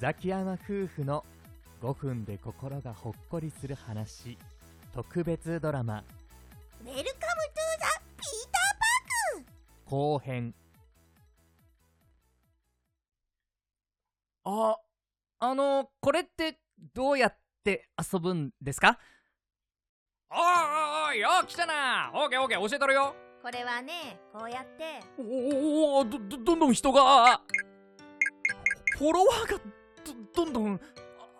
ザキヤマ夫婦の5分で心がほっこりする話特別ドラマ。ウェルカムトゥーザ・ピーターパーク。後編。あ、あの、これってどうやって遊ぶんですか？おーおいよ来たな。オーケーオーケー教えたるよ。これはねこうやって。おおどどどんどん人が。フォロワーがどどんどん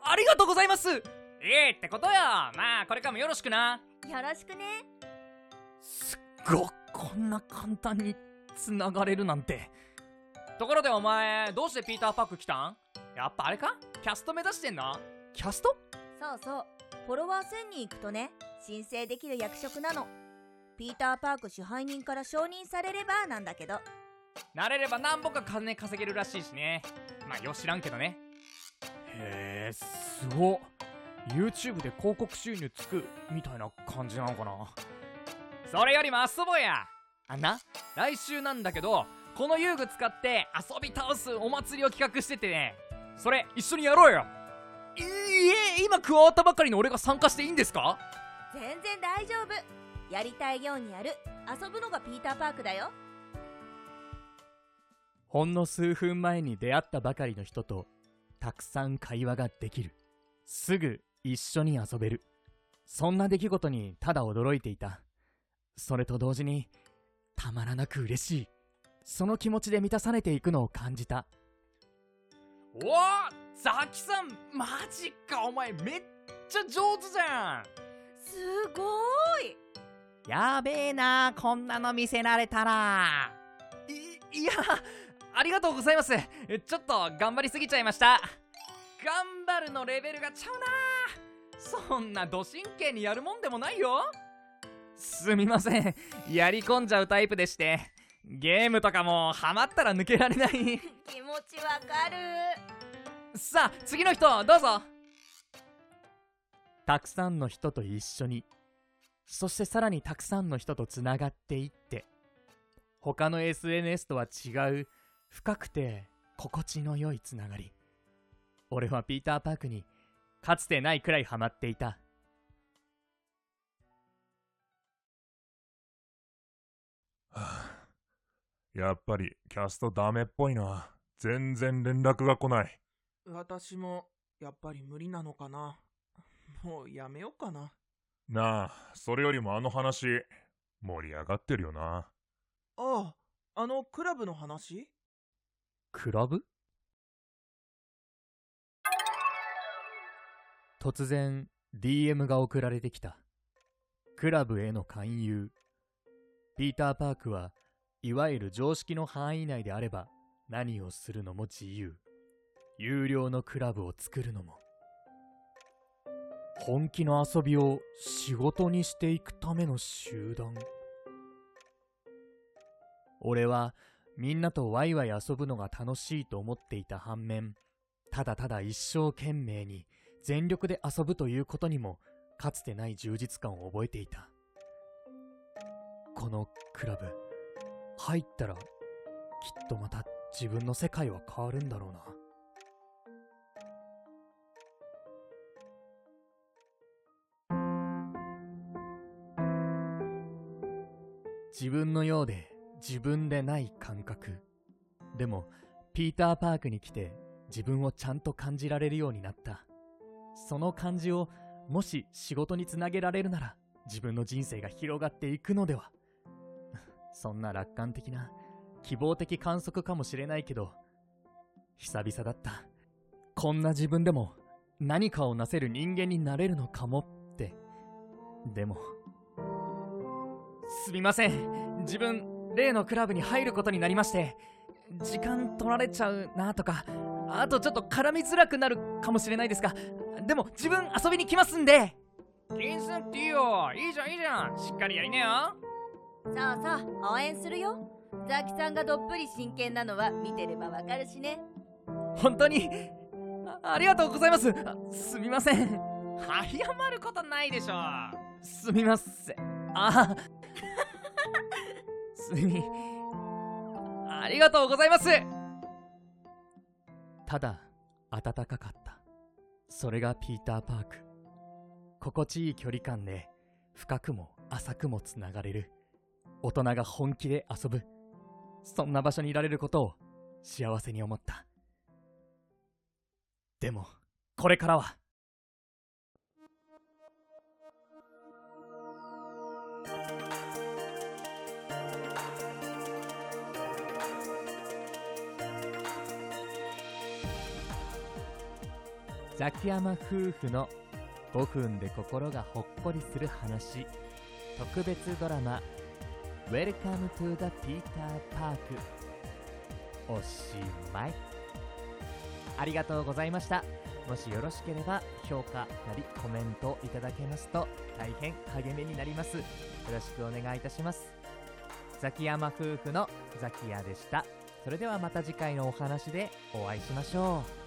あありがとうございます。いいってことよ。まあこれからもよろしくな。よろしくね。すっごこんな簡単につながれるなんて。ところでお前どうしてピーターパーク来たん？やっぱあれか？キャスト目指してんの？キャスト？そうそう。フォロワー1000人いくとね申請できる役職なの。ピーターパーク支配人から承認されればなんだけど。慣れればなんぼか金稼げるらしいしね。まあよ知らんけどねへえすごっ。YouTube で広告収入つくみたいな感じなのかな？それよりも遊ぼうや。あんな？来週なんだけどこの遊具使って遊び倒すお祭りを企画しててね。それ一緒にやろうよ。いいえ今加わったばかりの俺が参加していいんですか？全然大丈夫。やりたいようにやる。遊ぶのがピーターパークだよ。ほんの数分前に出会ったばかりの人とたくさん会話ができる。すぐ一緒に遊べる。そんな出来事にただ驚いていた。それと同時にたまらなく嬉しい。その気持ちで満たされていくのを感じた。おおザキさんマジかお前めっちゃ上手じゃん。すごーい。やべえなこんなの見せられたら。いいやありがとうございます。ちょっと頑張りすぎちゃいました。頑張るのレベルがちゃうな。そんなど真剣にやるもんでもないよ。すみません。やり込んじゃうタイプでして。ゲームとかもハマったら抜けられない。気持ちわかる。さあ次の人どうぞ。たくさんの人と一緒に。そしてさらにたくさんの人とつながっていって。他の SNS とは違う深くて心地の良いつながり俺はピーターパークにかつてないくらいハマっていたはあ やっぱりキャストダメっぽいな。全然連絡が来ない。私もやっぱり無理なのかなもうやめようかななあ、それよりもあの話、盛り上がってるよな。あああのクラブの話？クラブ？突然 DM が送られてきた。クラブへの勧誘。ピーター・パークはいわゆる常識の範囲内であれば何をするのも自由。有料のクラブを作るのも。本気の遊びを仕事にしていくための集団。俺はみんなとワイワイ遊ぶのが楽しいと思っていた反面ただただ一生懸命に全力で遊ぶということにもかつてない充実感を覚えていた。このクラブ入ったらきっとまた自分の世界は変わるんだろうな。自分のようで自分でない感覚。でもピーターパークに来て自分をちゃんと感じられるようになった。その感じをもし仕事につなげられるなら自分の人生が広がっていくのでは。そんな楽観的な希望的観測かもしれないけど久々だった。こんな自分でも何かをなせる人間になれるのかもって。でもすみません。自分例のクラブに入ることになりまして時間取られちゃうなとかあとちょっと絡みづらくなるかもしれないですがでも自分遊びに来ますんで。気にすんっていいよ。いいじゃんいいじゃん。しっかりやりねよ。そうそう応援するよ。ザキさんがどっぷり真剣なのは見てればわかるしね。本当に？あありがとうございます。あすみません。謝ることないでしょ。すみません。あすみありがとうございますただ暖かかった。それがピーターパーク。心地いい距離感で深くも浅くもつながれる。大人が本気で遊ぶ。そんな場所にいられることを幸せに思った。でも、これからは、ザキヤマ夫婦の5分で心がほっこりする話。特別ドラマ Welcome to the Peter Park おしまい。ありがとうございました。もしよろしければ評価なりコメントいただけますと大変励みになります。よろしくお願いいたします。ザキヤマ夫婦のザキヤでした。それではまた次回のお話でお会いしましょう。